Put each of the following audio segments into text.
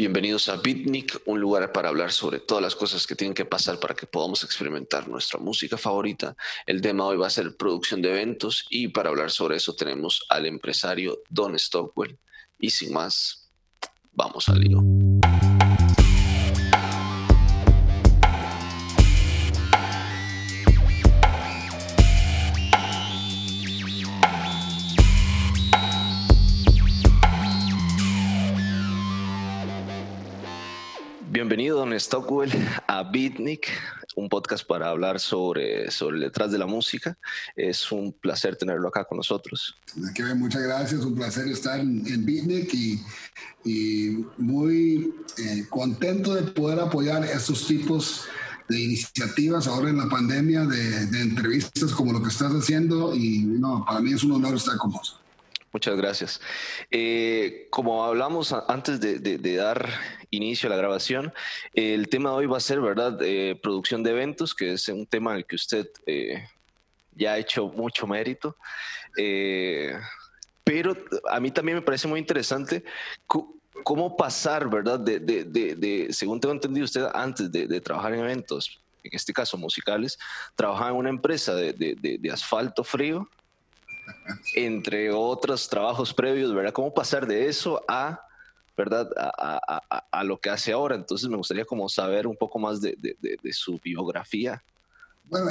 Bienvenidos a Beatnik, un lugar para hablar sobre todas las cosas que tienen que pasar para que podamos experimentar nuestra música favorita. El tema hoy va a ser producción de eventos y para hablar sobre eso tenemos al empresario Don Stockwell. Y sin más, vamos al lío. Bienvenido, Don Stockwell, a Beatnik, un podcast para hablar sobre, sobre detrás de la música. Es un placer tenerlo acá con nosotros. muchas gracias, un placer estar en, Beatnik y, muy eh, contento de poder apoyar estos tipos de iniciativas ahora en la pandemia, de, entrevistas como lo que estás haciendo y para mí es un honor estar con vos. Muchas gracias. Eh, como hablamos antes de, dar inicio a la grabación, el tema de hoy va a ser, ¿verdad?, eh, producción de eventos, que es un tema al que usted eh, ya ha hecho mucho mérito. pero a mí también me parece muy interesante cómo pasar, ¿verdad?, de, según tengo entendido usted, antes de, trabajar en eventos, en este caso musicales, trabajaba en una empresa de asfalto frío entre otros trabajos previos, ¿verdad? ¿Cómo pasar de eso a, ¿verdad? A, lo que hace ahora. Entonces me gustaría como saber un poco más de, su biografía. Bueno,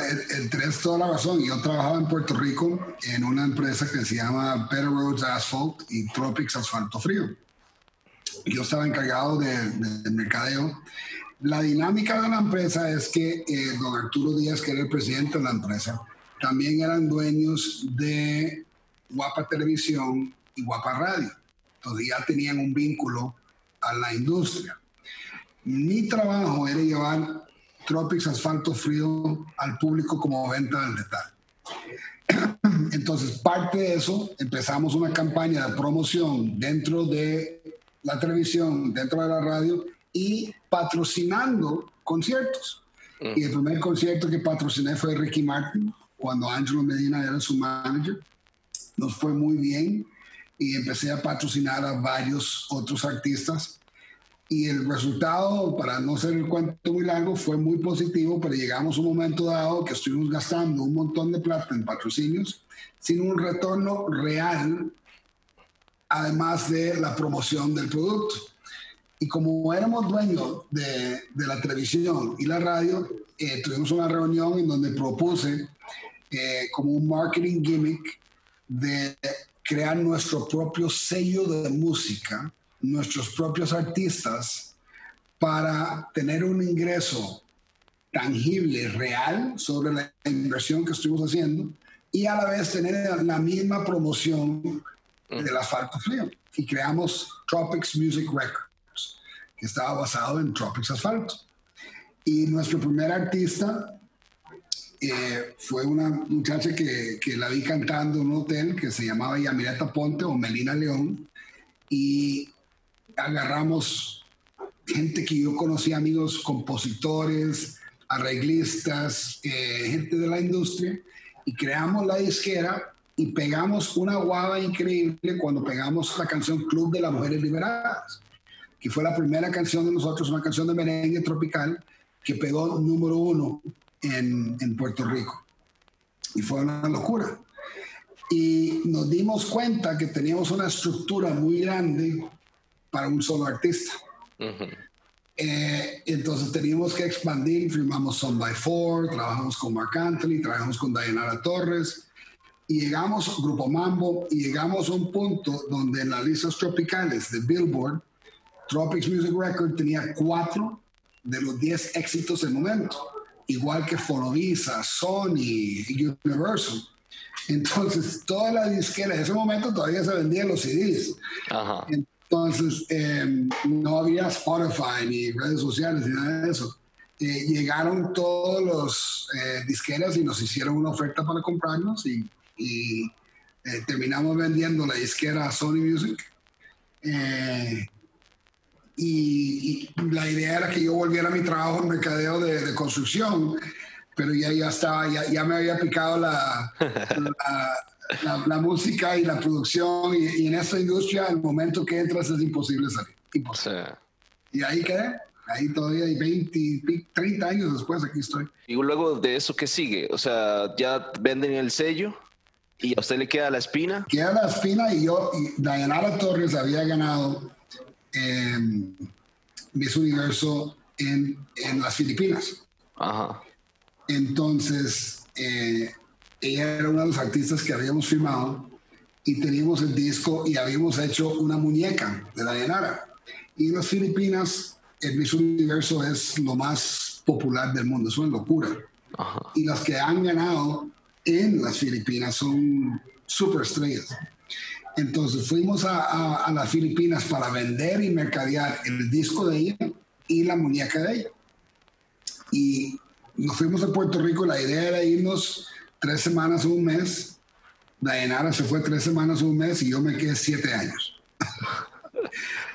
tenés toda la razón. Yo trabajaba en Puerto Rico en una empresa que se llama Better Roads Asphalt y Tropics Asfalto Frío. Yo estaba encargado del mercadeo. La dinámica de la empresa es que eh, don Arturo Díaz, que era el presidente de la empresa, también eran dueños de Guapa Televisión y Guapa Radio. Entonces ya tenían un vínculo a la industria. Mi trabajo era llevar Tropics Asfalto Frío al público como venta al detalle. Entonces, parte de eso, empezamos una campaña de promoción dentro de la televisión, dentro de la radio y patrocinando conciertos. Mm. Y el primer concierto que patrociné fue Ricky Martin, cuando Angelo Medina era su manager. Nos fue muy bien y empecé a patrocinar a varios otros artistas. Y el resultado, para no ser el cuento muy largo, fue muy positivo, pero llegamos a un momento dado que estuvimos gastando un montón de plata en patrocinios sin un retorno real, además de la promoción del producto. Y como éramos dueños de, de la televisión y la radio, eh, tuvimos una reunión en donde propuse eh, como un marketing gimmick de crear nuestro propio sello de música, nuestros propios artistas, para tener un ingreso tangible, real, sobre la inversión que estuvimos haciendo y a la vez tener la misma promoción del asfalto frío. Y creamos Tropics Music Records, que estaba basado en Tropics Asfalto. Y nuestro primer artista eh, fue una muchacha que, que, la vi cantando en un hotel que se llamaba Yamireta Ponte o Melina León y agarramos gente que yo conocía, amigos compositores, arreglistas, eh, gente de la industria y creamos la disquera y pegamos una guava increíble cuando pegamos la canción Club de las Mujeres Liberadas, que fue la primera canción de nosotros, una canción de merengue tropical que pegó número uno en, en Puerto Rico. Y fue una locura. Y nos dimos cuenta que teníamos una estructura muy grande para un solo artista. Eh, entonces teníamos que expandir, firmamos Son by Four, trabajamos con Mark Anthony, trabajamos con Dayanara Torres y llegamos, Grupo Mambo, y llegamos a un punto donde en las listas tropicales de Billboard, Tropics Music Record tenía cuatro de los diez éxitos del momento igual que Fonovisa, Sony, Universal. Entonces, toda la disquera, en ese momento todavía se vendían los CDs. Entonces, em, no había Spotify ni redes sociales ni nada de eso. Eh, llegaron todos los eh, disqueras y nos hicieron una oferta para comprarnos y, eh, terminamos vendiendo la disquera a Sony Music. Y, la idea era que yo volviera a mi trabajo en mercadeo de, construcción, pero ya, ya estaba, ya, ya me había picado la, la, música y la producción y, en esta industria el momento que entras es imposible salir. Y ahí quedé. Ahí todavía hay 20, 30 años después, aquí estoy. Y luego de eso, ¿qué sigue? O sea, ya venden el sello y a usted le queda la espina. Queda la espina y yo, y Dayanara Torres había ganado eh, Miss Universo en, en, las Filipinas. Ajá. Entonces, eh, ella era una de los artistas que habíamos firmado y teníamos el disco y habíamos hecho una muñeca de Dayanara. Y en las Filipinas el Miss Universo es lo más popular del mundo, es una locura. Y las que han ganado en las Filipinas son superestrellas. Entonces fuimos a, las Filipinas para vender y mercadear el disco de ella y la muñeca de ella. Y nos fuimos a Puerto Rico, la idea era irnos tres semanas o un mes. Dayanara se fue tres semanas o un mes y yo me quedé siete años.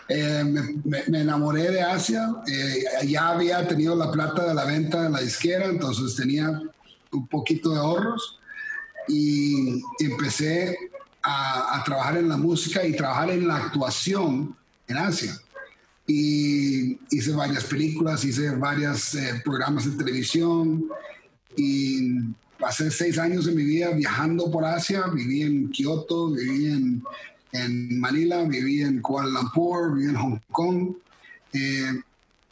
Eh, me, enamoré de Asia, eh, ya había tenido la plata de la venta de la disquera, entonces tenía un poquito de ahorros y empecé a, trabajar en la música y trabajar en la actuación en Asia. Y hice varias películas, hice varios eh, programas de televisión y pasé seis años de mi vida viajando por Asia, viví en Kioto, viví en Manila, viví en Kuala Lumpur, viví en Hong Kong, eh,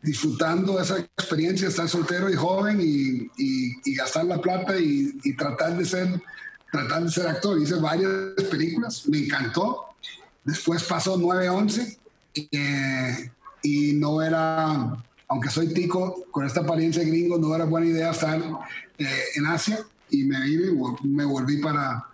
disfrutando esa experiencia, estar soltero y joven y, gastar la plata y, tratar, de ser, tratar de ser actor. Hice varias películas, me encantó. Después pasó 9-11 eh, y no era, aunque soy tico, con esta apariencia gringo, no era buena idea estar eh, en Asia y me, me volví para,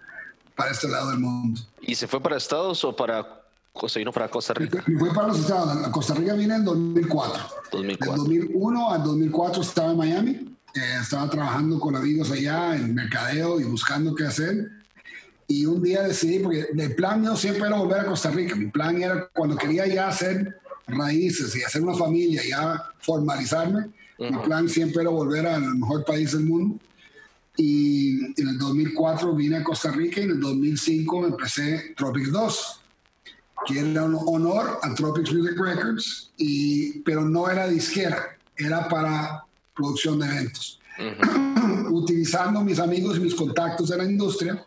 para este lado del mundo. ¿Y se fue para Estados o para se vino para Costa Rica? Fue para los Estados. Costa Rica vine en 2004. 2004. De 2001 al 2004 estaba en Miami. Eh, estaba trabajando con amigos allá en mercadeo y buscando qué hacer. Y un día decidí, porque el plan mío siempre era volver a Costa Rica. Mi plan era cuando quería ya hacer raíces y hacer una familia, ya formalizarme. Mi plan siempre era volver al mejor país del mundo. Y en el 2004 vine a Costa Rica y en el 2005 empecé Tropics 2, que era un honor a Tropics Music Records, y, pero no era disquera, era para producción de eventos. Utilizando mis amigos y mis contactos de la industria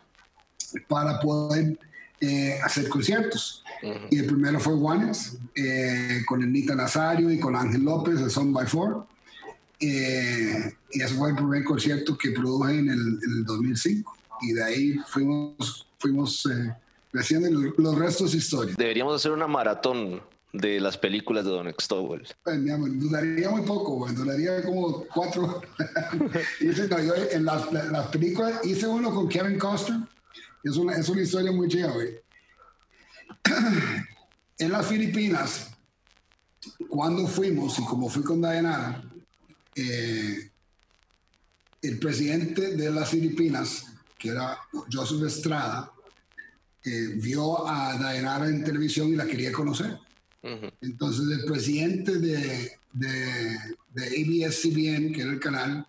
para poder eh, hacer conciertos. Y el primero fue Juanes, eh, con el Nita Nazario y con Ángel López de Son by Four. Eh, y ese fue el primer concierto que produje en el, 2005. Y de ahí fuimos, fuimos eh, creciendo los restos históricos. Deberíamos hacer una maratón de las películas de Don Extowell. Pues, duraría muy poco, duraría como cuatro. en las, películas hice uno con Kevin Costner. Es una, es una historia muy chida, en las Filipinas, cuando fuimos y como fui con Dayanara, eh, el presidente de las Filipinas, que era Joseph Estrada, eh, vio a Dayanara en televisión y la quería conocer. Entonces el presidente de, de, de ABS-CBN, que era el canal,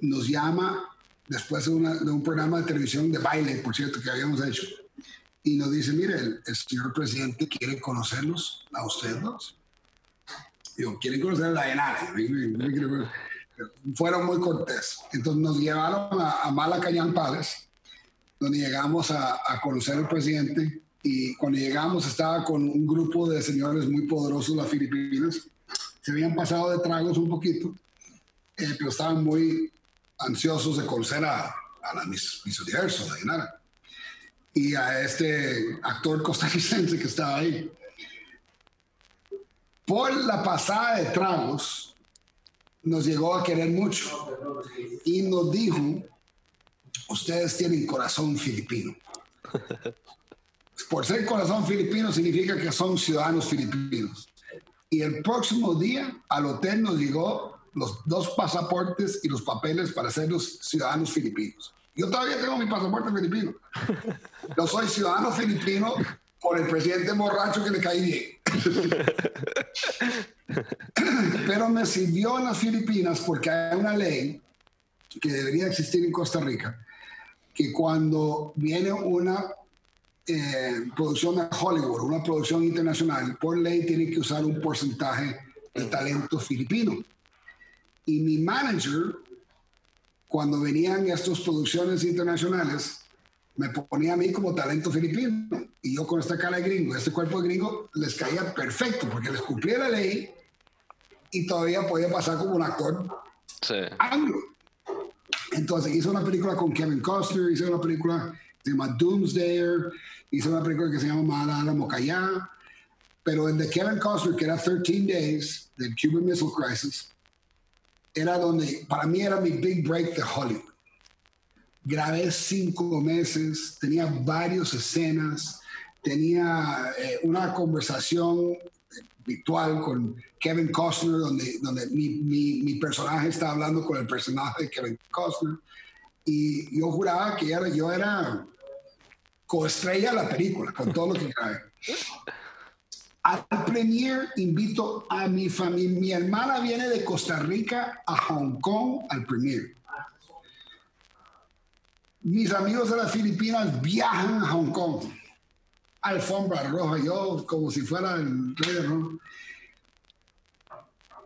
nos llama después de, un programa de televisión de baile, por cierto, que habíamos hecho, y nos dice, mire, el, el señor presidente quiere conocerlos a ustedes dos digo, quieren conocer a Dayanara. Fueron muy cortés. Entonces nos llevaron a, a Malacañán Palace, donde llegamos a, conocer al presidente y cuando llegamos estaba con un grupo de señores muy poderosos de las Filipinas. Se habían pasado de tragos un poquito, eh, pero estaban muy ansiosos de conocer a, a la Miss, Miss Universo, Dayanara, y a este actor costarricense que estaba ahí por la pasada de tragos, nos llegó a querer mucho y nos dijo, ustedes tienen corazón filipino. Por ser corazón filipino significa que son ciudadanos filipinos. Y el próximo día al hotel nos llegó los dos pasaportes y los papeles para ser los ciudadanos filipinos. Yo todavía tengo mi pasaporte filipino. Yo soy ciudadano filipino por el presidente borracho que le caí bien. Pero me sirvió en las Filipinas porque hay una ley que debería existir en Costa Rica, que cuando viene una eh, producción de Hollywood, una producción internacional, por ley tiene que usar un porcentaje de talento filipino. Y mi manager, cuando venían estas producciones internacionales, me ponía a mí como talento filipino. Y yo con esta cara de gringo, este cuerpo de gringo, les caía perfecto porque les cumplía la ley y todavía podía pasar como un actor anglo. Entonces hice una película con Kevin Costner, hice una película se llama Doomsdayer, hice una película que se llama Malala Mokaya, pero en de Kevin Costner, que era 13 Days, del Cuban Missile Crisis, era donde, para mí era mi big break de Hollywood. Grabé cinco meses, tenía varias escenas, tenía eh, una conversación virtual con Kevin Costner, donde, donde mi, mi, mi, personaje está hablando con el personaje de Kevin Costner. Y yo juraba que era, yo era coestrella la película, con todo lo que grabé. Al premier invito a mi familia. Mi hermana viene de Costa Rica a Hong Kong al premier. Mis amigos de las Filipinas viajan a Hong Kong. Alfombra roja, yo como si fuera el rey de Roma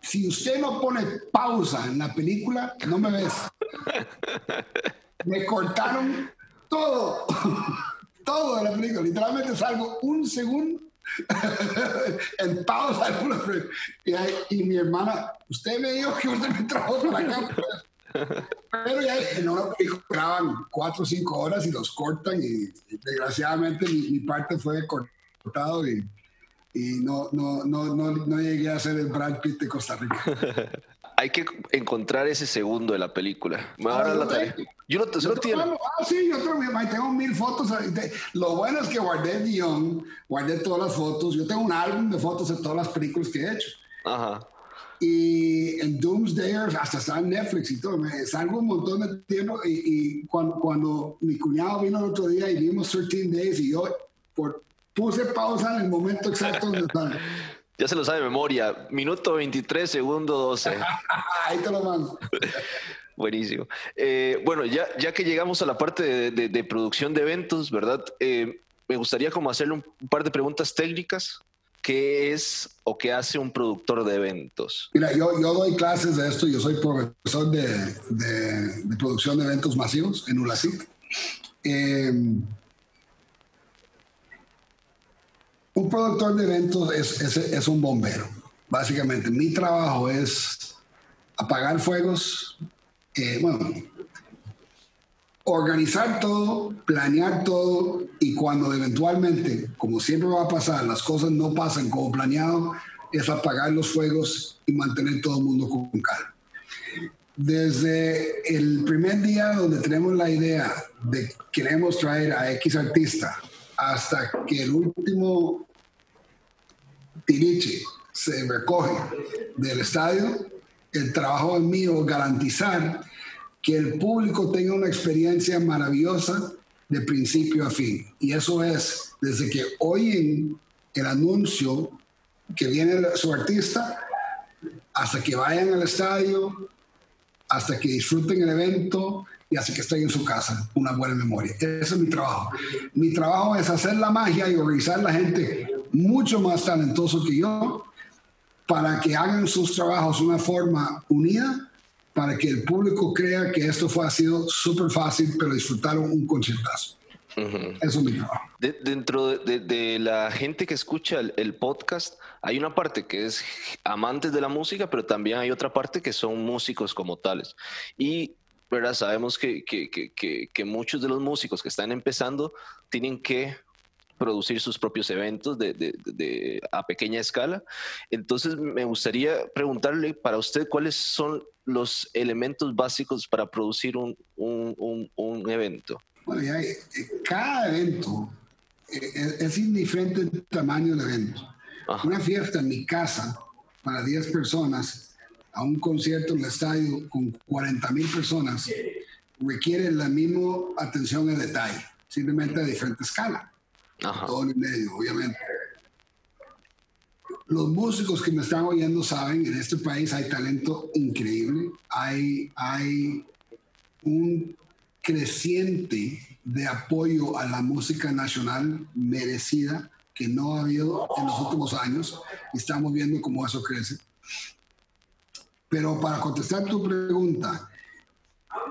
si usted no pone pausa en la película, no me ves. Me cortaron todo, todo de la película. Literalmente salgo un segundo en pausa. Y, mi hermana, usted me dijo que usted me trajo para acá. Pero ya en una película graban cuatro o cinco horas y los cortan y, desgraciadamente mi, parte fue cortado y y no, no, no, no, no llegué a ser el Brad Pitt de Costa Rica. Hay que encontrar ese segundo de la película. Ahora la Yo no, te, tengo, ah, sí, yo tengo mil fotos. Lo bueno es que guardé el guion, guardé todas las fotos. Yo tengo un álbum de fotos de todas las películas que he hecho. Ajá. Y en Doomsday hasta está en Netflix y todo. Me salgo un montón de tiempo. Y, y cuando, cuando mi cuñado vino el otro día y vimos 13 Days y yo, por puse pausa en el momento exacto donde están. Ya se lo sabe de memoria. Minuto 23, segundo 12. Ahí te lo mando. Buenísimo. Eh, bueno, ya, ya que llegamos a la parte de, producción de eventos, ¿verdad? Eh, me gustaría como hacerle un, par de preguntas técnicas. ¿Qué es o qué hace un productor de eventos? Mira, yo, yo doy clases de esto. Yo soy profesor de, de producción de eventos masivos en ULACIT. Eh, Un productor de eventos es, es, un bombero. Básicamente, mi trabajo es apagar fuegos, eh, bueno, organizar todo, planear todo y cuando eventualmente, como siempre va a pasar, las cosas no pasan como planeado, es apagar los fuegos y mantener todo el mundo con calma. Desde el primer día donde tenemos la idea de queremos traer a X artista hasta que el último tiriche se recoge del estadio, el trabajo es mío garantizar que el público tenga una experiencia maravillosa de principio a fin. Y eso es desde que oyen el anuncio que viene su artista hasta que vayan al estadio, hasta que disfruten el evento, y así que estoy en su casa, una buena memoria. Ese es mi trabajo. Mi trabajo es hacer la magia y organizar la gente mucho más talentoso que yo para que hagan sus trabajos de una forma unida, para que el público crea que esto fue, ha sido súper fácil, pero disfrutaron un concertazo. Eso es mi trabajo. dentro de, la gente que escucha el, podcast, hay una parte que es amantes de la música, pero también hay otra parte que son músicos como tales. Y ¿verdad? Sabemos que, que, que, que, muchos de los músicos que están empezando tienen que producir sus propios eventos de, de, de, a pequeña escala. Entonces, me gustaría preguntarle para usted cuáles son los elementos básicos para producir un, un, un, evento. Bueno, ya, eh, cada evento eh, es, indiferente el tamaño del evento. Una fiesta en mi casa para 10 personas a un concierto en el estadio con 40 mil personas requiere la misma atención al detalle, simplemente a diferente escala. Todo en medio, obviamente. Los músicos que me están oyendo saben, en este país hay talento increíble, hay, hay un creciente de apoyo a la música nacional merecida que no ha habido en los últimos años. Estamos viendo cómo eso crece. Pero para contestar tu pregunta,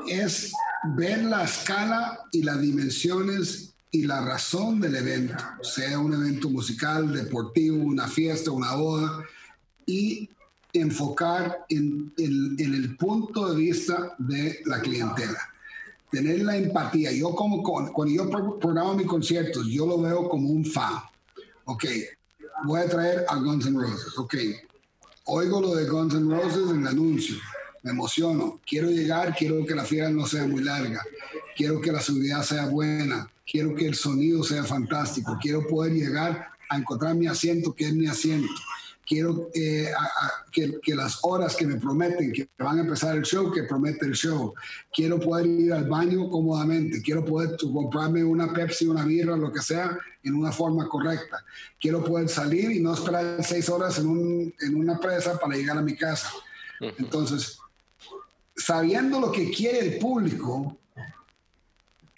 es ver la escala y las dimensiones y la razón del evento, sea un evento musical, deportivo, una fiesta, una boda, y enfocar en, el punto de vista de la clientela. Tener la empatía. Yo como cuando yo programo mis conciertos, yo lo veo como un fan. Ok, voy a traer a Guns N' Roses. Ok, oigo lo de Guns N' Roses en el anuncio. Me emociono. Quiero llegar, quiero que la fiesta no sea muy larga. Quiero que la seguridad sea buena. Quiero que el sonido sea fantástico. Quiero poder llegar a encontrar mi asiento, que es mi asiento quiero eh, que, las horas que me prometen que van a empezar el show, que promete el show. Quiero poder ir al baño cómodamente. Quiero poder comprarme una Pepsi, una birra, lo que sea, en una forma correcta. Quiero poder salir y no esperar seis horas en, en una presa para llegar a mi casa. Entonces, sabiendo lo que quiere el público,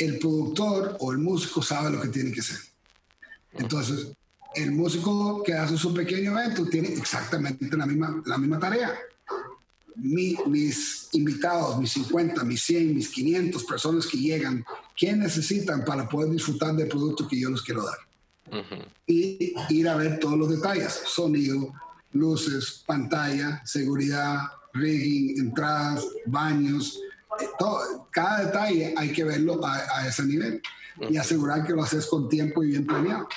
el productor o el músico sabe lo que tiene que hacer. Entonces, el músico que hace su pequeño evento tiene exactamente la misma, la misma tarea. mis invitados, mis 50, mis 100, mis 500 personas que llegan, ¿qué necesitan para poder disfrutar del producto que yo les quiero dar? Y ir a ver todos los detalles, sonido, luces, pantalla, seguridad, rigging, entradas, baños, todo, cada detalle hay que verlo a, a ese nivel y asegurar que lo haces con tiempo y bien planeado.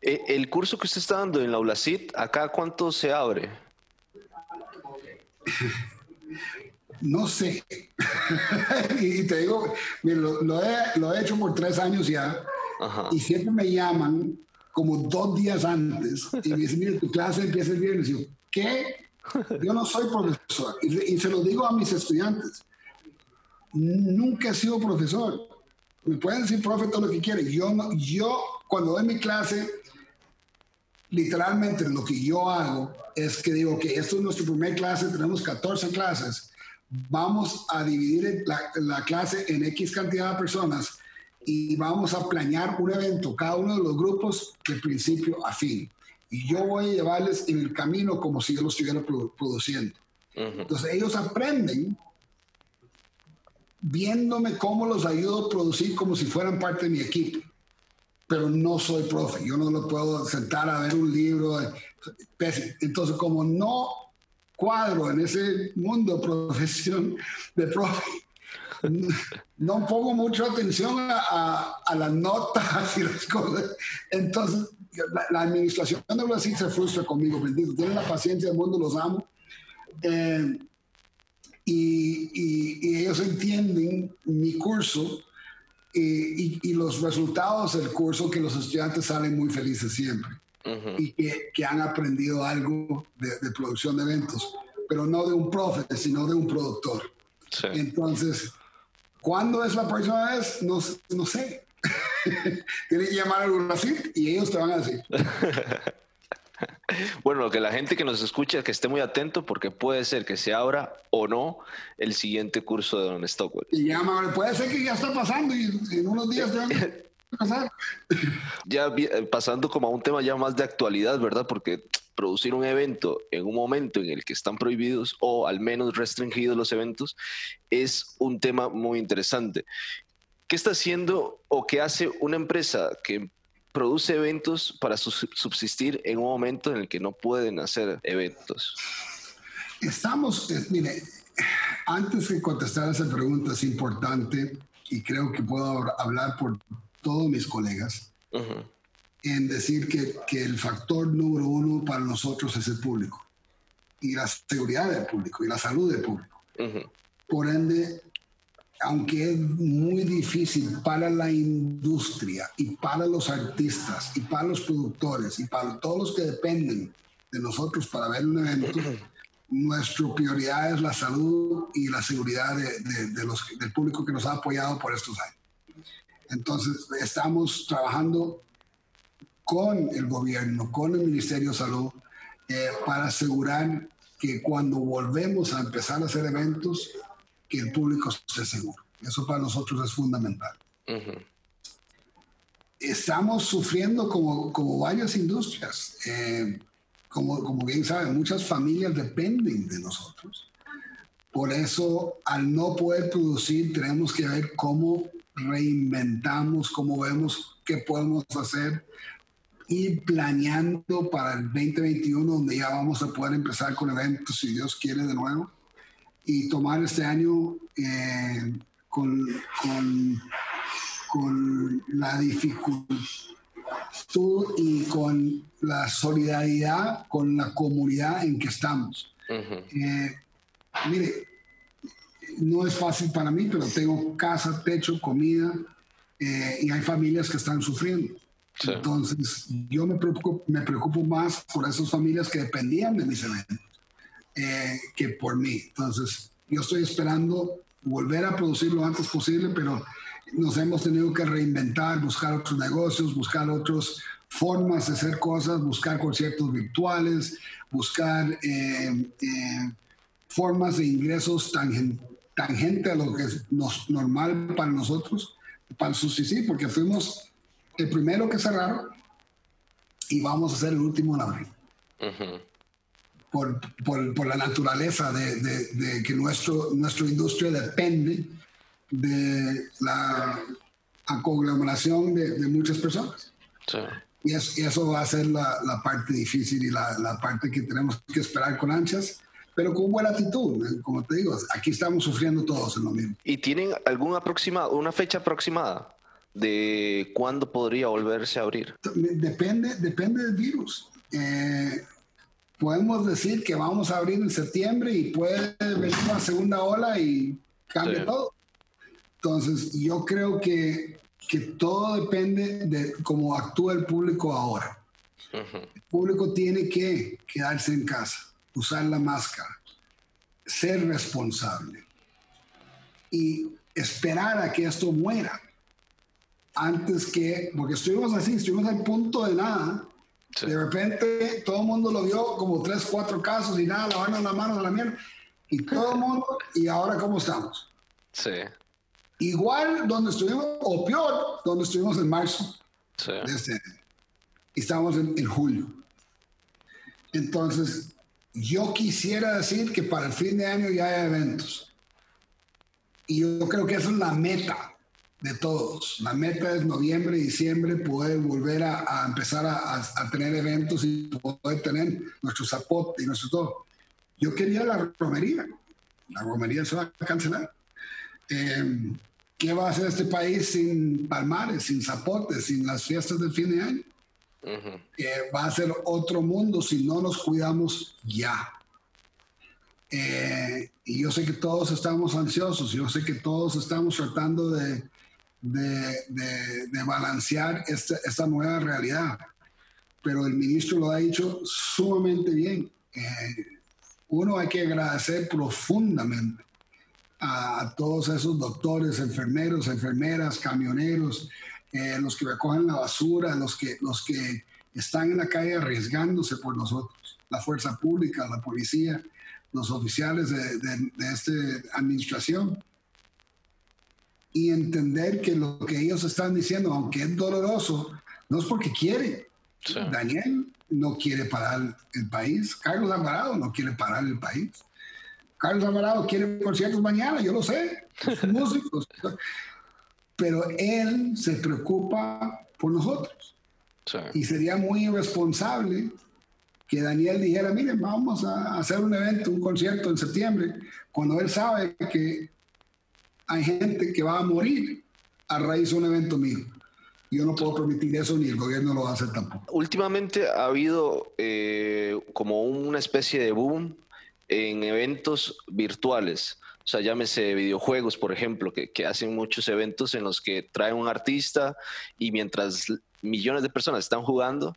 Eh, el curso que usted está dando en la ULACIT, ¿acá cuánto se abre? No sé. y te digo, lo, he, hecho por tres años ya. Y siempre me llaman como dos días antes y me dicen, mire, tu clase empieza el viernes. Y yo, ¿qué? Yo no soy profesor. Y, y, se lo digo a mis estudiantes. Nunca he sido profesor. Me pueden decir profe todo lo que quieren. Yo, no, yo cuando doy mi clase, literalmente lo que yo hago es que digo que esto es nuestra primera clase, tenemos 14 clases, vamos a dividir la, clase en X cantidad de personas y vamos a planear un evento, cada uno de los grupos de principio a fin. Y yo voy a llevarles en el camino como si yo lo estuviera produciendo. Entonces ellos aprenden viéndome cómo los ayudo a producir como si fueran parte de mi equipo pero no soy profe, yo no lo puedo sentar a ver un libro. Entonces, como no cuadro en ese mundo profesión de profe, no pongo mucha atención a, las notas y las cosas. Entonces, la, administración de Brasil se frustra conmigo, bendito. Tienen la paciencia del mundo, los amo. Eh, y, y, ellos entienden mi curso y, los resultados del curso que los estudiantes salen muy felices siempre y que, han aprendido algo de, producción de eventos, pero no de un profe, sino de un productor. Entonces, ¿cuándo es la próxima vez? No, no sé. Tienes que llamar al UNACIT y ellos te van a decir. Bueno, que la gente que nos escucha que esté muy atento porque puede ser que se abra o no el siguiente curso de Don Stockwell. Y puede ser que ya está pasando y en unos días ya pasar. ya eh, pasando como a un tema ya más de actualidad, ¿verdad? Porque producir un evento en un momento en el que están prohibidos o al menos restringidos los eventos es un tema muy interesante. ¿Qué está haciendo o qué hace una empresa que produce eventos para subsistir en un momento en el que no pueden hacer eventos? Estamos, mire, antes de contestar esa pregunta es importante y creo que puedo hablar por todos mis colegas en decir que, que, el factor número uno para nosotros es el público y la seguridad del público y la salud del público. Por ende, aunque es muy difícil para la industria y para los artistas y para los productores y para todos los que dependen de nosotros para ver un evento, nuestra prioridad es la salud y la seguridad de, los, del público que nos ha apoyado por estos años. Entonces, estamos trabajando con el gobierno, con el Ministerio de Salud, eh, para asegurar que cuando volvemos a empezar a hacer eventos, que el público esté seguro. Eso para nosotros es fundamental. Estamos sufriendo como, como varias industrias. Eh, como, como bien saben, muchas familias dependen de nosotros. Por eso, al no poder producir, tenemos que ver cómo reinventamos, cómo vemos qué podemos hacer y planeando para el 2021, donde ya vamos a poder empezar con eventos, si Dios quiere, de nuevo, y tomar este año eh, con, con, con la dificultad y con la solidaridad con la comunidad en que estamos. Eh, mire, no es fácil para mí, pero tengo casa, techo, comida eh, y hay familias que están sufriendo. Entonces, yo me preocupo, me preocupo más por esas familias que dependían de mis eventos eh, que por mí. Entonces, yo estoy esperando volver a producir lo antes posible, pero nos hemos tenido que reinventar, buscar otros negocios, buscar otras formas de hacer cosas, buscar conciertos virtuales, buscar eh, eh, formas de ingresos tangente a lo que es normal para nosotros, para sí, porque fuimos el primero que cerraron y vamos a ser el último en abrir. Por, por, por, la naturaleza de, de, que nuestro, nuestra industria depende de la conglomeración de, muchas personas. Y, eso va a ser la, la parte difícil y la, la, parte que tenemos que esperar con anchas, pero con buena actitud. Como te digo, aquí estamos sufriendo todos en lo mismo. ¿Y tienen alguna aproximada, una fecha aproximada de cuándo podría volverse a abrir? Depende, depende del virus. Eh, podemos decir que vamos a abrir en septiembre y puede venir una segunda ola y cambia todo. Entonces, yo creo que, que todo depende de cómo actúa el público ahora. El público tiene que quedarse en casa, usar la máscara, ser responsable y esperar a que esto muera antes que, porque estuvimos así, estuvimos al punto de nada. De repente todo el mundo lo vio como tres, cuatro casos y nada, lavando las manos a la mierda. Y todo el mundo, ¿y ahora cómo estamos? Sí. Igual donde estuvimos, o peor, donde estuvimos en marzo este Y estamos en, julio. Entonces, yo quisiera decir que para el fin de año ya hay eventos. Y yo creo que esa es la meta de todos. La meta es noviembre, diciembre, poder volver a, empezar a, tener eventos y poder tener nuestro zapote y nuestro todo. Yo quería la romería. La romería se va a cancelar. Eh, ¿Qué va a hacer este país sin palmares, sin zapotes, sin las fiestas del fin de año? va a ser otro mundo si no nos cuidamos ya. Eh, y yo sé que todos estamos ansiosos, yo sé que todos estamos tratando de, de, balancear esta, esta, nueva realidad, pero el ministro lo ha dicho sumamente bien. Eh, uno hay que agradecer profundamente a, todos esos doctores, enfermeros, enfermeras, camioneros, eh, los que recogen la basura, los que, los que están en la calle arriesgándose por nosotros, la fuerza pública, la policía, los oficiales de, de, esta administración. Y entender que lo que ellos están diciendo, aunque es doloroso, no es porque quiere. Daniel no quiere parar el país, Carlos Alvarado no quiere parar el país. Carlos Alvarado quiere conciertos mañana, yo lo sé, músicos. Pero él se preocupa por nosotros. Y sería muy irresponsable que Daniel dijera, miren, vamos a hacer un evento, un concierto en septiembre, cuando él sabe que hay gente que va a morir a raíz de un evento mío. Yo no puedo permitir eso ni el gobierno lo hacer tampoco. Últimamente ha habido eh, como una especie de boom en eventos virtuales. O sea, llámese videojuegos, por ejemplo, que, hacen muchos eventos en los que traen un artista y mientras millones de personas están jugando,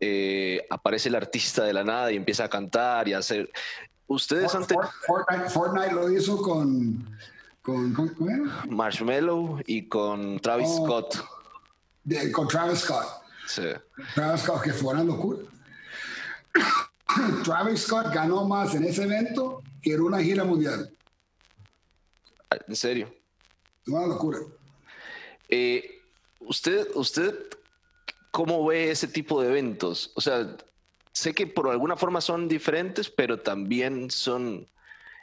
eh, aparece el artista de la nada y empieza a cantar y a hacer. Ustedes antes. Fortnite, lo hizo con. Con, Marshmallow y con Travis oh, Scott. con Travis Scott. Sí. Travis Scott, que fue una locura. Travis Scott ganó más en ese evento que en una gira mundial. ¿En serio? Una locura. Eh, usted, usted, ¿cómo ve ese tipo de eventos? O sea, sé que por alguna forma son diferentes, pero también son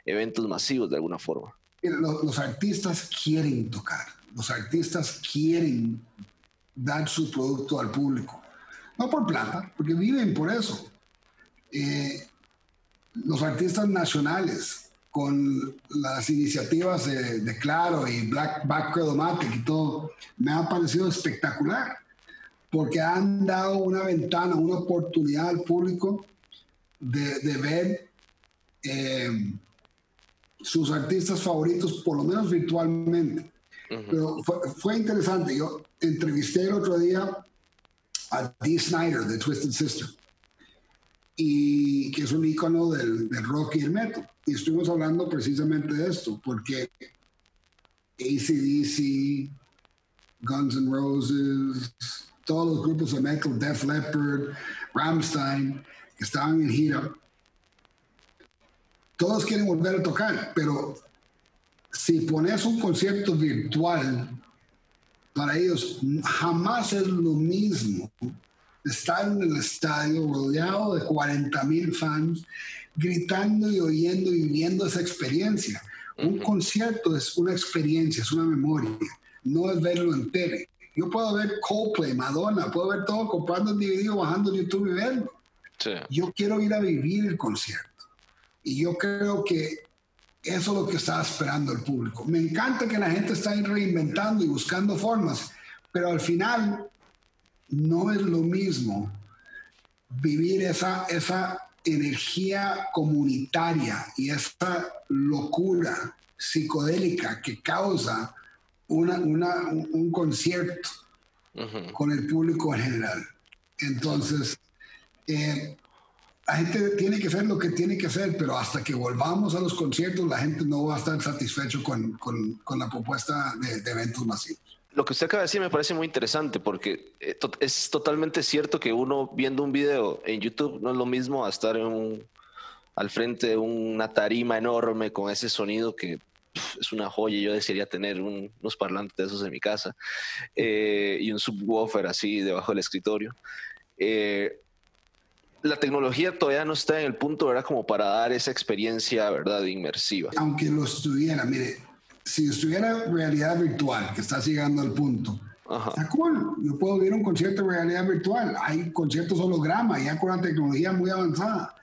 eventos masivos de alguna forma. Los, los artistas quieren tocar, los artistas quieren dar su producto al público. No por plata, porque viven por eso. Eh, los artistas nacionales, con las iniciativas de, Claro y Black Back y todo, me ha parecido espectacular, porque han dado una ventana, una oportunidad al público de, ver eh, sus artistas favoritos, por lo menos virtualmente. Pero fue, interesante. Yo entrevisté el otro día a Dee Snyder de Twisted Sister, y que es un ícono del, del, rock y el metal. Y estuvimos hablando precisamente de esto, porque ACDC, Guns N' Roses, todos los grupos de metal, Def Leppard, Rammstein, que estaban en gira, todos quieren volver a tocar, pero si pones un concierto virtual, para ellos jamás es lo mismo estar en el estadio rodeado de 40 mil fans, gritando y oyendo y viviendo esa experiencia. Un concierto es una experiencia, es una memoria, no es verlo en tele. Yo puedo ver Coldplay, Madonna, puedo ver todo comprando el DVD bajando YouTube y verlo. Yo quiero ir a vivir el concierto. Y yo creo que eso es lo que está esperando el público. Me encanta que la gente está reinventando y buscando formas, pero al final no es lo mismo vivir esa, esa energía comunitaria y esa locura psicodélica que causa una, un, concierto con el público en general. Entonces, eh, la gente tiene que hacer lo que tiene que hacer, pero hasta que volvamos a los conciertos, la gente no va a estar satisfecho con, la propuesta de, eventos masivos. Lo que usted acaba de decir me parece muy interesante porque eh, es totalmente cierto que uno viendo un video en YouTube no es lo mismo a estar al frente de una tarima enorme con ese sonido que es una joya. Yo desearía tener unos parlantes de esos en mi casa eh, y un subwoofer así debajo del escritorio. Eh, la tecnología todavía no está en el punto, ¿verdad? Como para dar esa experiencia, ¿verdad? Inmersiva. Aunque lo estuviera, mire, si estuviera realidad virtual, que está llegando al punto, está cool. Yo puedo ver un concierto de realidad virtual. Hay conciertos holograma, ya con una tecnología muy avanzada.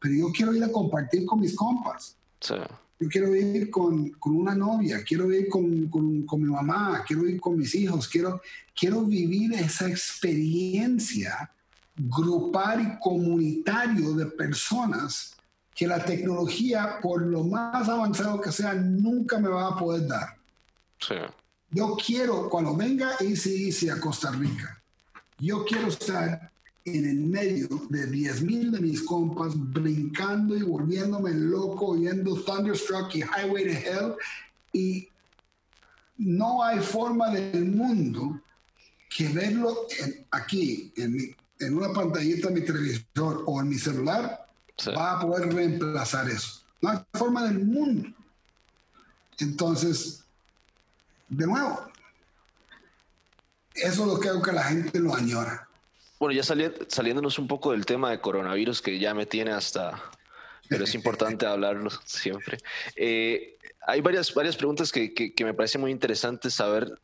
Pero yo quiero ir a compartir con mis compas. Sí. Yo quiero ir con, con, una novia, quiero ir con, con, con, mi mamá, quiero ir con mis hijos, quiero, quiero vivir esa experiencia grupal y comunitario de personas que la tecnología, por lo más avanzado que sea, nunca me va a poder dar. Yo quiero, cuando venga ACDC a Costa Rica, yo quiero estar en el medio de 10.000 de mis compas, brincando y volviéndome loco, oyendo Thunderstruck y Highway to Hell. Y no hay forma del mundo que verlo aquí, en mi, en una pantallita de mi televisor o en mi celular va a poder reemplazar eso. No hay forma del mundo. Entonces, de nuevo, eso es lo que hago que la gente lo añora. Bueno, ya saliéndonos un poco del tema de coronavirus que ya me tiene hasta, pero es importante hablarlo siempre. Eh, hay varias, varias preguntas que, que, me parece muy interesante saber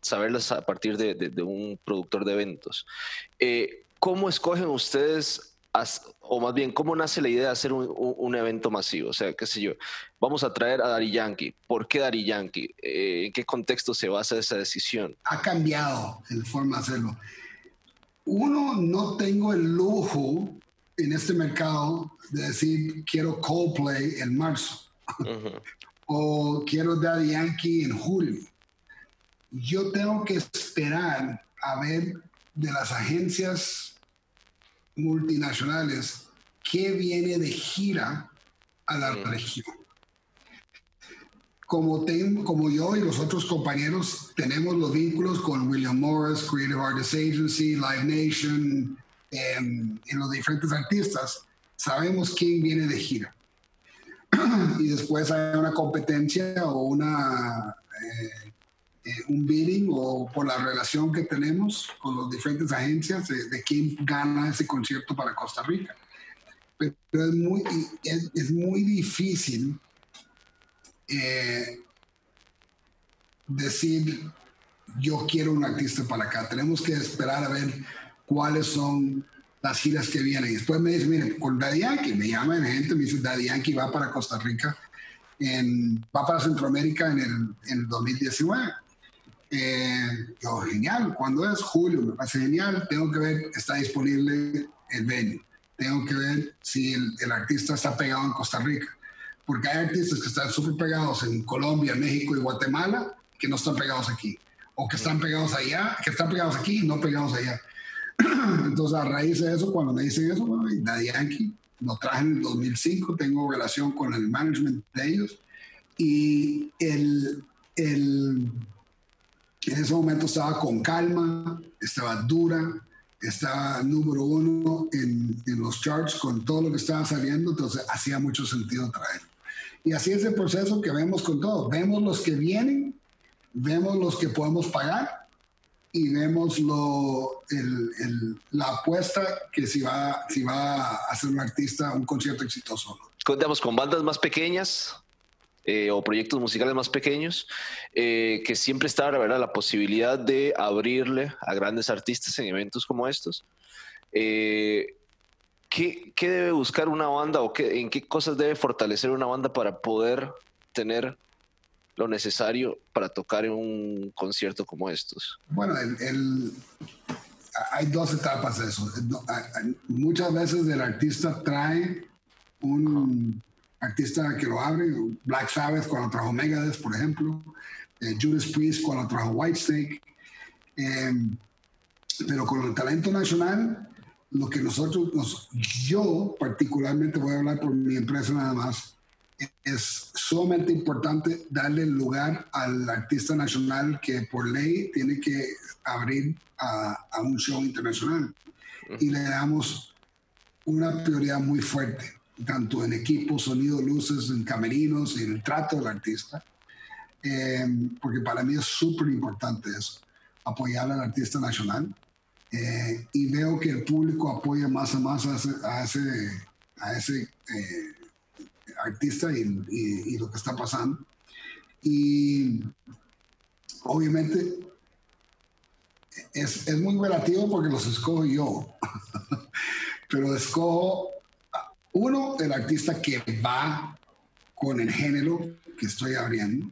saberlas a partir de, de, un productor de eventos. Eh, ¿Cómo escogen ustedes, o más bien, cómo nace la idea de hacer un, un, evento masivo? O sea, qué sé yo, vamos a traer a Dari Yankee. ¿Por qué Dari Yankee? Eh, ¿En qué contexto se basa esa decisión? Ha cambiado el forma de hacerlo. Uno, no tengo el lujo en este mercado de decir quiero Coldplay en marzo o quiero Daddy Yankee en julio yo tengo que esperar a ver de las agencias multinacionales qué viene de gira a la región. Como, como yo y los otros compañeros tenemos los vínculos con William Morris, Creative Artists Agency, Live Nation, em, en los diferentes artistas, sabemos quién viene de gira. y después hay una competencia o una... Eh, un bidding o por la relación que tenemos con las diferentes agencias de, quién gana ese concierto para Costa Rica. Pero es muy, es, muy difícil eh, decir yo quiero un artista para acá. Tenemos que esperar a ver cuáles son las giras que vienen. Después me dicen, miren, con Daddy Yankee, me llaman gente, me dice, Daddy Yankee va para Costa Rica, en, va para Centroamérica en el, en el 2019. Eh, yo, genial, ¿cuándo es? Julio, me parece genial, tengo que ver, está disponible el venue, tengo que ver si el, el artista está pegado en Costa Rica, porque hay artistas que están súper pegados en Colombia, México y Guatemala que no están pegados aquí, o que están pegados allá, que están pegados aquí y no pegados allá. Entonces, a raíz de eso, cuando me dicen eso, Daddy Yankee lo traje en el 2005, tengo relación con el management de ellos y el, el, en ese momento estaba con calma, estaba dura, estaba número uno en, en, los charts con todo lo que estaba saliendo, entonces hacía mucho sentido traerlo. Y así es el proceso que vemos con todo. Vemos los que vienen, vemos los que podemos pagar y vemos lo, el, la apuesta que si va, si va a hacer un artista un concierto exitoso. Digamos, con bandas más pequeñas eh, o proyectos musicales más pequeños, eh, que siempre está ¿verdad? la posibilidad de abrirle a grandes artistas en eventos como estos. Eh, ¿qué, ¿qué, debe buscar una banda o qué, en qué cosas debe fortalecer una banda para poder tener lo necesario para tocar en un concierto como estos? Bueno, el, hay dos etapas de eso. Muchas veces el artista trae un artista que lo abre, Black Sabbath cuando trajo Megadeth, por ejemplo, eh, Judas Priest cuando trajo Whitesnake. Eh, pero con el talento nacional, lo que nosotros, yo particularmente voy a hablar por mi empresa nada más, es sumamente importante darle lugar al artista nacional que por ley tiene que abrir a, un show internacional. Y le damos una prioridad muy fuerte, tanto en equipo, sonido, luces, en camerinos y en el trato del artista. Eh, porque para mí es súper importante eso, apoyar al artista nacional. Eh, y veo que el público apoya más y más a ese, a ese, a eh, artista y, lo que está pasando. Y obviamente es, es muy relativo porque los escojo yo, pero escojo uno, el artista que va con el género que estoy abriendo.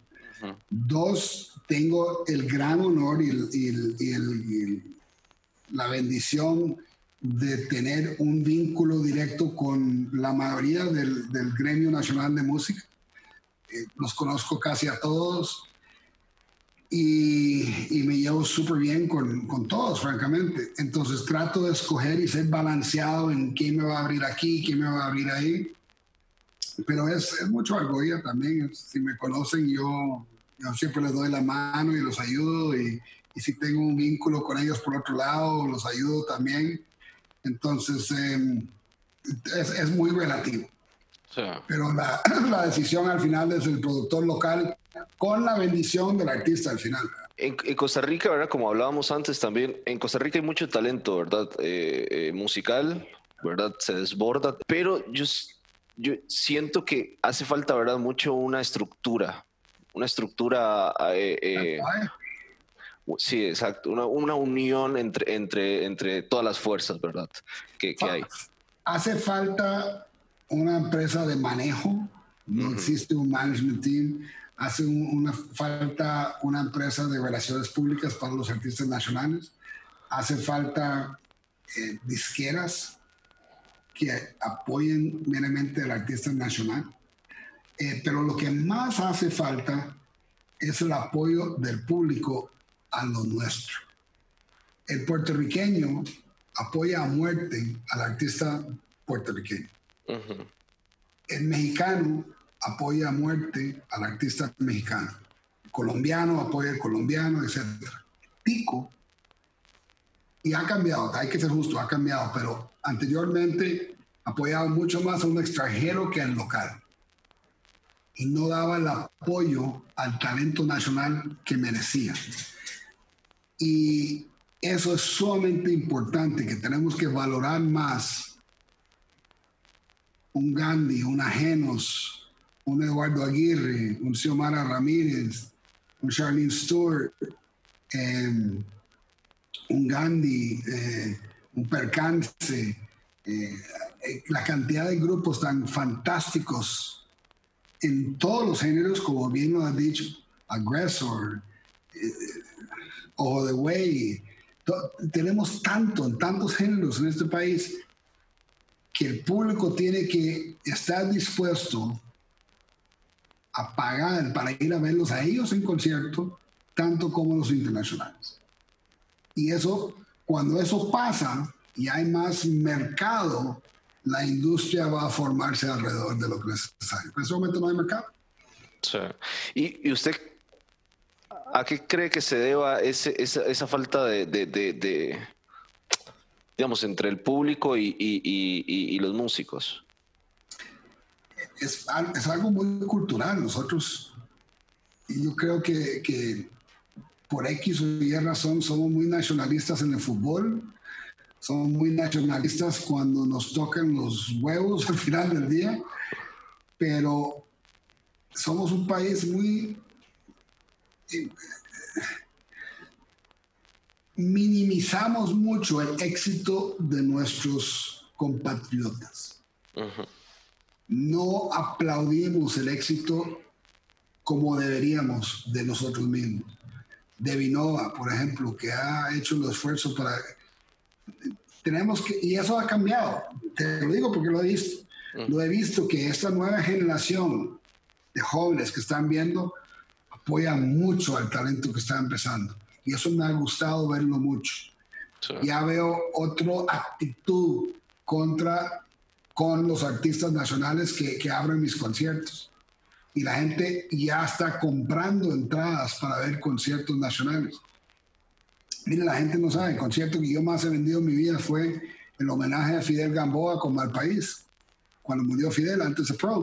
Dos, tengo el gran honor y, y la bendición de tener un vínculo directo con la mayoría del, del gremio nacional de música. Eh, los conozco casi a todos y, y me llevo súper bien con, con, todos, francamente. Entonces trato de escoger y ser balanceado en quién me va a abrir aquí, quién me va a abrir ahí. Pero es, es mucho argolla también. Si me conocen, yo, yo siempre les doy la mano y los ayudo. Y, y si tengo un vínculo con ellos por otro lado, los ayudo también. Entonces, em, es, muy relativo. Pero la, la, decisión al final es el productor local con la bendición del artista al final. En, Costa Rica, ¿verdad? Como hablábamos antes también, en Costa Rica hay mucho talento, ¿verdad? Eh, eh, musical, ¿verdad? Se desborda, pero yo, yo siento que hace falta, ¿verdad? Mucho una estructura, una estructura... Eh, Sí, exacto. Una, una, unión entre, entre, entre todas las fuerzas, ¿verdad? Que, que hay. Hace falta una empresa de manejo. No existe un management team. Hace una falta una empresa de relaciones públicas para los artistas nacionales. Hace falta eh, disqueras que apoyen meramente al artista nacional. Eh, pero lo que más hace falta es el apoyo del público a lo nuestro. El puertorriqueño apoya a muerte al artista puertorriqueño. El mexicano apoya a muerte al artista mexicano. Colombiano apoya al colombiano, etc. Pico, y ha cambiado, hay que ser justo, ha cambiado, pero anteriormente apoyaba mucho más a un extranjero que al local. y no daba el apoyo al talento nacional que merecía. Y eso es sumamente importante, que tenemos que valorar más un Gandhi, un Ajenos, un Eduardo Aguirre, un Xiomara Ramírez, un Charlene Stewart, em, un Gandhi, eh, un Percance, eh, eh, la cantidad de grupos tan fantásticos en todos los géneros, como bien lo has dicho, Aggressor, Ojo de Way, tenemos tanto en tantos géneros en este país que el público tiene que estar dispuesto a pagar para ir a verlos a ellos en concierto, tanto como los internacionales. Y eso, cuando eso pasa y hay más mercado, la industria va a formarse alrededor de lo que es necesario. En ese momento no hay mercado. Sí. ¿Y, usted a qué cree que se deba ese, esa, esa, falta de, de, de, digamos, entre el público y, y, y los músicos? Es, es, algo muy cultural. Nosotros, yo creo que, que por X o Y razón somos muy nacionalistas en el fútbol, somos muy nacionalistas cuando nos tocan los huevos al final del día, pero somos un país muy... Eh, minimizamos mucho el éxito de nuestros compatriotas no aplaudimos el éxito como deberíamos de nosotros mismos. De Vinova, por ejemplo, que ha hecho el esfuerzo para... Tenemos que, y eso ha cambiado, te lo digo porque lo he visto, lo he visto que esta nueva generación de jóvenes que están viendo apoya mucho al talento que está empezando. Y eso me ha gustado verlo mucho. Ya veo otra actitud contra con los artistas nacionales que, que abren mis conciertos. Y la gente ya está comprando entradas para ver conciertos nacionales. Mire, la gente no sabe, el concierto que yo más he vendido en mi vida fue el homenaje a Fidel Gamboa con Malpaís, cuando murió Fidel antes de Pearl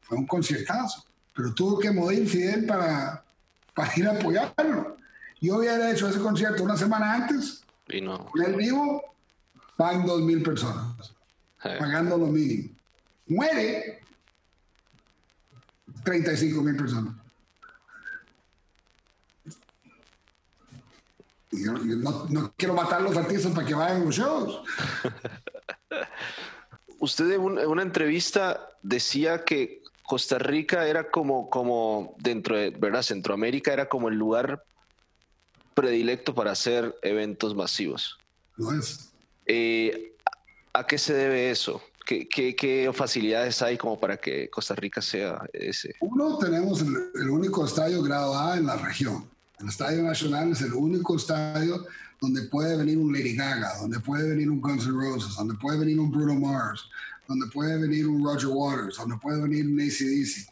Fue un conciertazo, pero tuvo que morir Fidel para, para ir a apoyarlo. Yo hubiera hecho ese concierto una semana antes, y no. con el vivo, van dos mil personas pagando lo mínimo. Muere 35 mil personas. yo, no, quiero matar a los artistas para que vayan a los shows. Usted en, una entrevista decía que Costa Rica era como, como dentro de ¿verdad? Centroamérica, era como el lugar predilecto para hacer eventos masivos. No es. Eh, ¿A qué se debe eso? ¿Qué, facilidades hay como para que Costa Rica sea ese? Uno, tenemos el, único estadio grado A en la región. El Estadio Nacional es el único estadio donde puede venir un Lady Gaga, donde puede venir un Guns N' Roses, donde puede venir un Bruno Mars, donde puede venir un Roger Waters, donde puede venir un ACDC.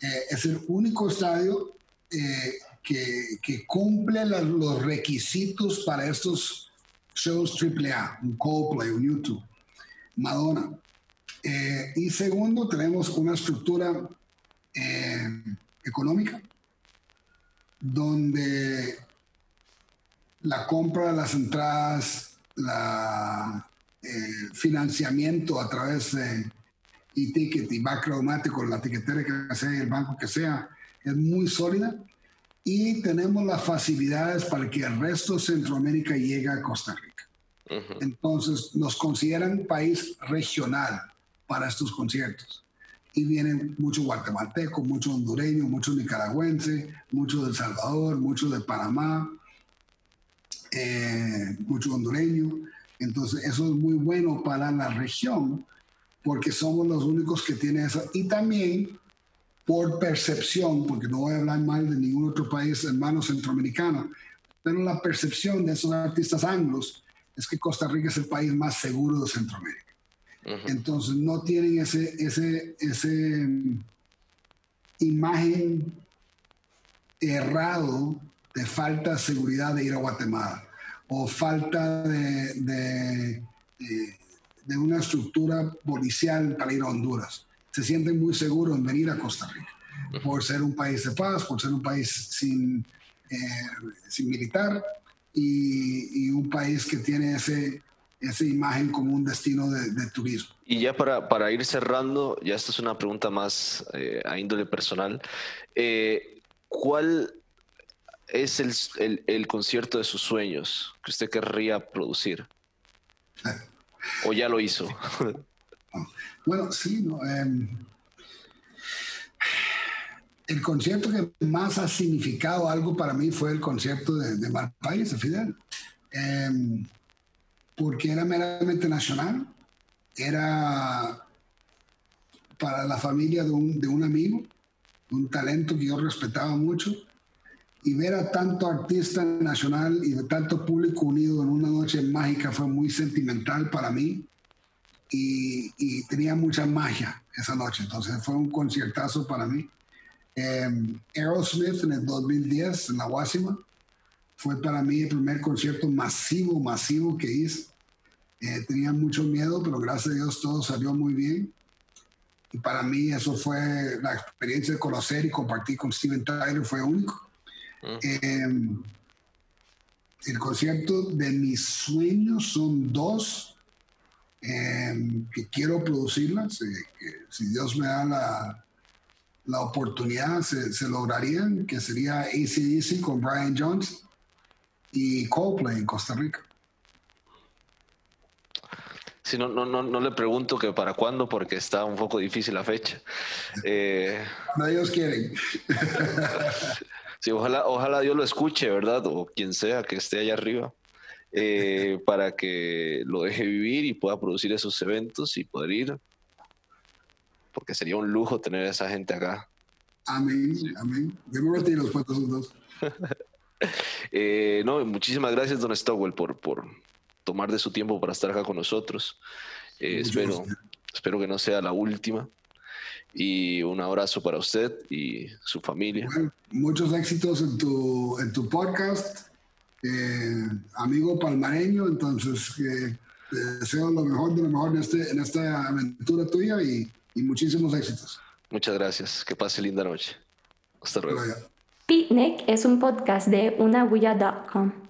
Eh, es el único estadio eh, que, cumple los requisitos para estos shows AAA, un Coldplay, un YouTube. Madonna. Eh, y segundo, tenemos una estructura eh, económica donde la compra las entradas, la eh, financiamiento a través de e-ticket y back automático, la tiquetera que sea el banco que sea, es muy sólida y tenemos las facilidades para que el resto de Centroamérica llegue a Costa Rica. Entonces nos consideran país regional para estos conciertos. Y vienen muchos guatemaltecos, muchos hondureños, muchos nicaragüenses, muchos de El Salvador, muchos de Panamá, eh, muchos hondureños. Entonces eso es muy bueno para la región porque somos los únicos que tienen eso. Y también por percepción, porque no voy a hablar mal de ningún otro país hermano centroamericano, pero la percepción de esos artistas anglos es que Costa Rica es el país más seguro de Centroamérica. Entonces no tienen ese, ese, ese mm, imagen errado de falta de seguridad de ir a Guatemala o falta de, de, de, una estructura policial para ir a Honduras. se sienten muy seguros en venir a Costa Rica, por ser un país de paz, por ser un país sin, eh, sin militar y, un país que tiene ese, esa imagen como un destino de, turismo. Y ya para, para, ir cerrando, ya esta es una pregunta más eh, a índole personal. Eh, ¿Cuál es el, el, el, concierto de sus sueños que usted querría producir? ¿O ya lo hizo? bueno, sí, no, em, el concierto que más ha significado algo para mí fue el concierto de, de País, de Fidel. Em, porque era meramente nacional, era para la familia de un, de un amigo, un talento que yo respetaba mucho, y ver a tanto artista nacional y de tanto público unido en una noche mágica fue muy sentimental para mí y, y tenía mucha magia esa noche, entonces fue un conciertazo para mí. Em, Aerosmith en el 2010 en la Guasima fue para mí el primer concierto masivo, masivo que hice. Eh, tenía mucho miedo, pero gracias a Dios todo salió muy bien. Y para mí eso fue la experiencia de conocer y compartir con Steven Tyler fue único. Em, el concierto de mis sueños son dos em, que quiero producirlas. Eh, si Dios me da la, la oportunidad se, se lograrían, que sería ACDC con Brian Jones y Coldplay en Costa Rica. Sí, no, no, no, no le pregunto que para cuándo, porque está un poco difícil la fecha. Eh, Cuando ellos quieren. sí, ojalá, ojalá Dios lo escuche, ¿verdad? O quien sea que esté allá arriba, eh, para que lo deje vivir y pueda producir esos eventos y poder ir porque sería un lujo tener a esa gente acá. Amén, amén. Yo me después de esos dos. eh, no, muchísimas gracias, don Stowell, por, por tomar de su tiempo para estar acá con nosotros. Eh, espero, espero que no sea la última. Y un abrazo para usted y su familia. muchos éxitos en tu, en tu podcast, eh, amigo palmareño. Entonces, eh, te deseo lo mejor de lo mejor en, este, en esta aventura tuya y y muchísimos éxitos. Muchas gracias. Que pase linda noche. Hasta luego. Picnic es un podcast de unaguya.com.